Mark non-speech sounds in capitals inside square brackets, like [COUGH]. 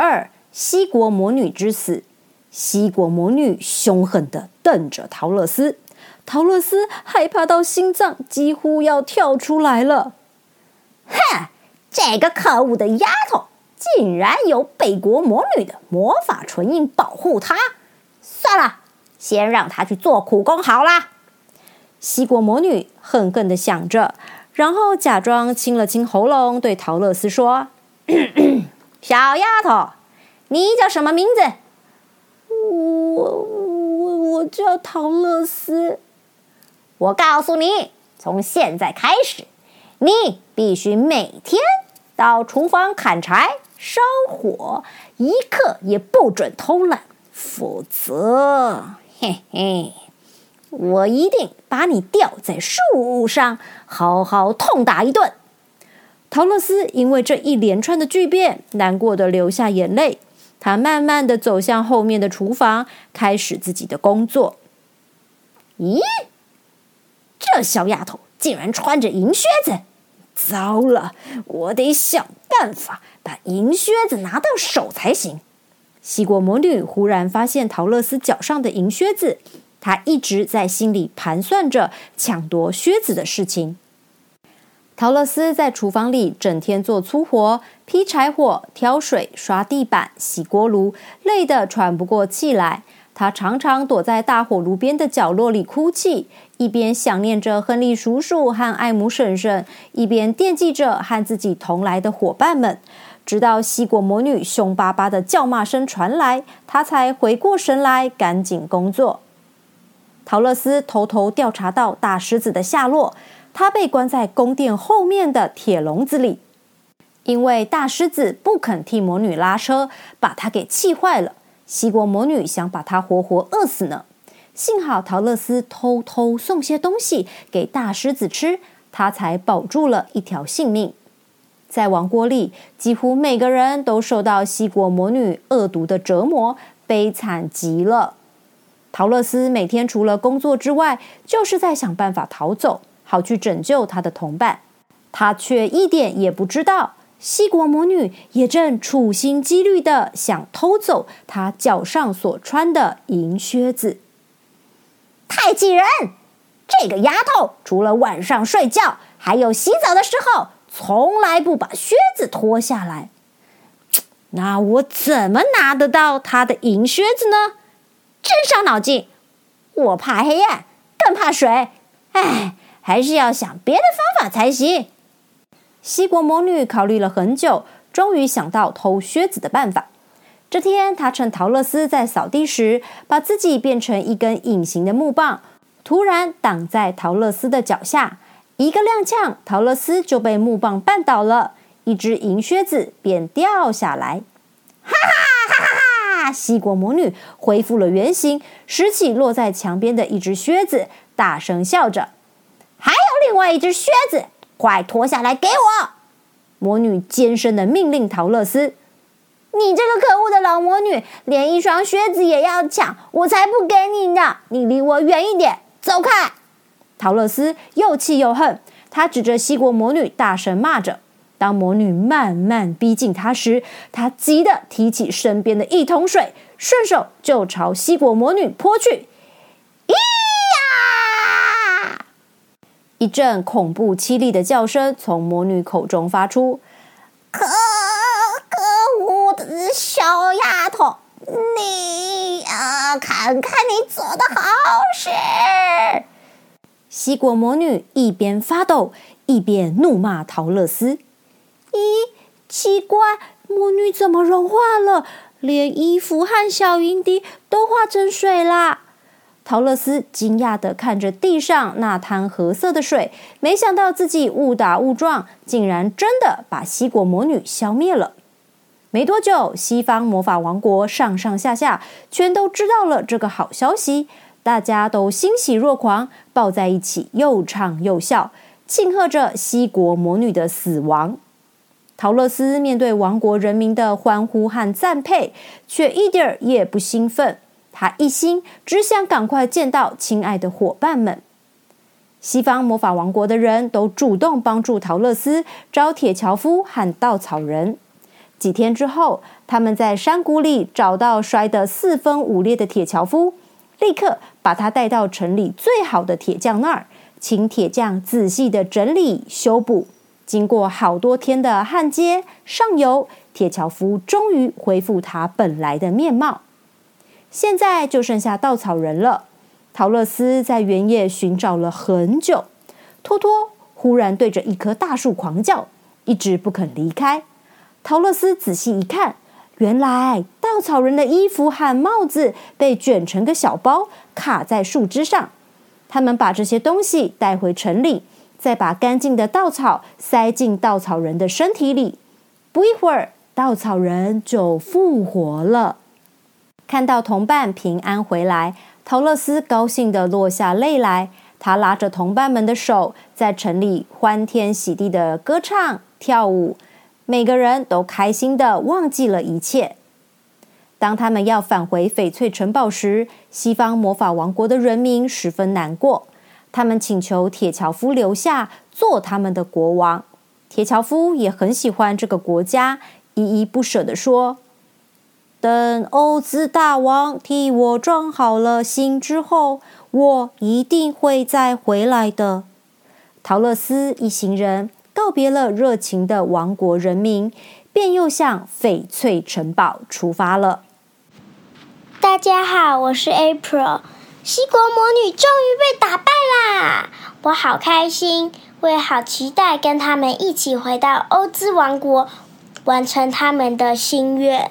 二：西国魔女之死。西国魔女凶狠地瞪着陶乐斯，陶乐斯害怕到心脏几乎要跳出来了。哼，这个可恶的丫头，竟然有北国魔女的魔法唇印保护她。算了，先让她去做苦工好啦。西国魔女恨恨地想着。然后假装清了清喉咙，对陶乐斯说：“ [COUGHS] 小丫头，你叫什么名字？”“我我我叫陶乐斯。”“我告诉你，从现在开始，你必须每天到厨房砍柴、烧火，一刻也不准偷懒，否则，嘿嘿。”我一定把你吊在树上，好好痛打一顿。陶乐斯因为这一连串的巨变，难过的流下眼泪。他慢慢的走向后面的厨房，开始自己的工作。咦，这小丫头竟然穿着银靴子！糟了，我得想办法把银靴子拿到手才行。西国魔女忽然发现陶乐斯脚上的银靴子。她一直在心里盘算着抢夺靴子的事情。陶乐斯在厨房里整天做粗活，劈柴火、挑水、刷地板、洗锅炉，累得喘不过气来。他常常躲在大火炉边的角落里哭泣，一边想念着亨利叔叔和艾姆婶婶，一边惦记着和自己同来的伙伴们。直到西果魔女凶巴巴的叫骂声传来，他才回过神来，赶紧工作。陶乐斯偷偷调查到大狮子的下落，他被关在宫殿后面的铁笼子里，因为大狮子不肯替魔女拉车，把他给气坏了。西国魔女想把他活活饿死呢。幸好陶乐斯偷偷送些东西给大狮子吃，他才保住了一条性命。在王国里，几乎每个人都受到西国魔女恶毒的折磨，悲惨极了。陶乐斯每天除了工作之外，就是在想办法逃走，好去拯救他的同伴。他却一点也不知道，西国魔女也正处心积虑的想偷走他脚上所穿的银靴子。太气人！这个丫头除了晚上睡觉，还有洗澡的时候，从来不把靴子脱下来。那我怎么拿得到她的银靴子呢？真伤脑筋！我怕黑暗，更怕水。唉，还是要想别的方法才行。西国魔女考虑了很久，终于想到偷靴子的办法。这天，她趁陶乐斯在扫地时，把自己变成一根隐形的木棒，突然挡在陶乐斯的脚下。一个踉跄，陶乐斯就被木棒绊倒了，一只银靴子便掉下来。哈哈哈哈哈！西国魔女恢复了原形，拾起落在墙边的一只靴子，大声笑着：“还有另外一只靴子，快脱下来给我！”魔女尖声的命令陶乐斯：“你这个可恶的老魔女，连一双靴子也要抢，我才不给你呢！你离我远一点，走开！”陶乐斯又气又恨，他指着西国魔女大声骂着。当魔女慢慢逼近他时，他急得提起身边的一桶水，顺手就朝西国魔女泼去。一阵恐怖凄厉的叫声从魔女口中发出。可可恶的小丫头，你啊，看看你做的好事！西果魔女一边发抖，一边怒骂陶乐斯。咦，奇怪，魔女怎么融化了？连衣服和小银滴都化成水啦！陶乐斯惊讶的看着地上那滩褐色的水，没想到自己误打误撞，竟然真的把西国魔女消灭了。没多久，西方魔法王国上上下下全都知道了这个好消息，大家都欣喜若狂，抱在一起又唱又笑，庆贺着西国魔女的死亡。陶乐斯面对王国人民的欢呼和赞佩，却一点儿也不兴奋。他一心只想赶快见到亲爱的伙伴们。西方魔法王国的人都主动帮助陶乐斯找铁樵夫和稻草人。几天之后，他们在山谷里找到摔得四分五裂的铁樵夫，立刻把他带到城里最好的铁匠那儿，请铁匠仔细的整理修补。经过好多天的焊接上油，铁樵夫终于恢复他本来的面貌。现在就剩下稻草人了。陶乐斯在原野寻找了很久，托托忽然对着一棵大树狂叫，一直不肯离开。陶乐斯仔细一看，原来稻草人的衣服和帽子被卷成个小包，卡在树枝上。他们把这些东西带回城里。再把干净的稻草塞进稻草人的身体里，不一会儿，稻草人就复活了。看到同伴平安回来，陶乐斯高兴的落下泪来。他拉着同伴们的手，在城里欢天喜地的歌唱跳舞，每个人都开心的忘记了一切。当他们要返回翡翠城堡时，西方魔法王国的人民十分难过。他们请求铁樵夫留下做他们的国王。铁樵夫也很喜欢这个国家，依依不舍地说：“等欧兹大王替我装好了心之后，我一定会再回来的。”陶乐斯一行人告别了热情的王国人民，便又向翡翠城堡出发了。大家好，我是 April。西国魔女终于被打败啦！我好开心，我也好期待跟他们一起回到欧兹王国，完成他们的心愿。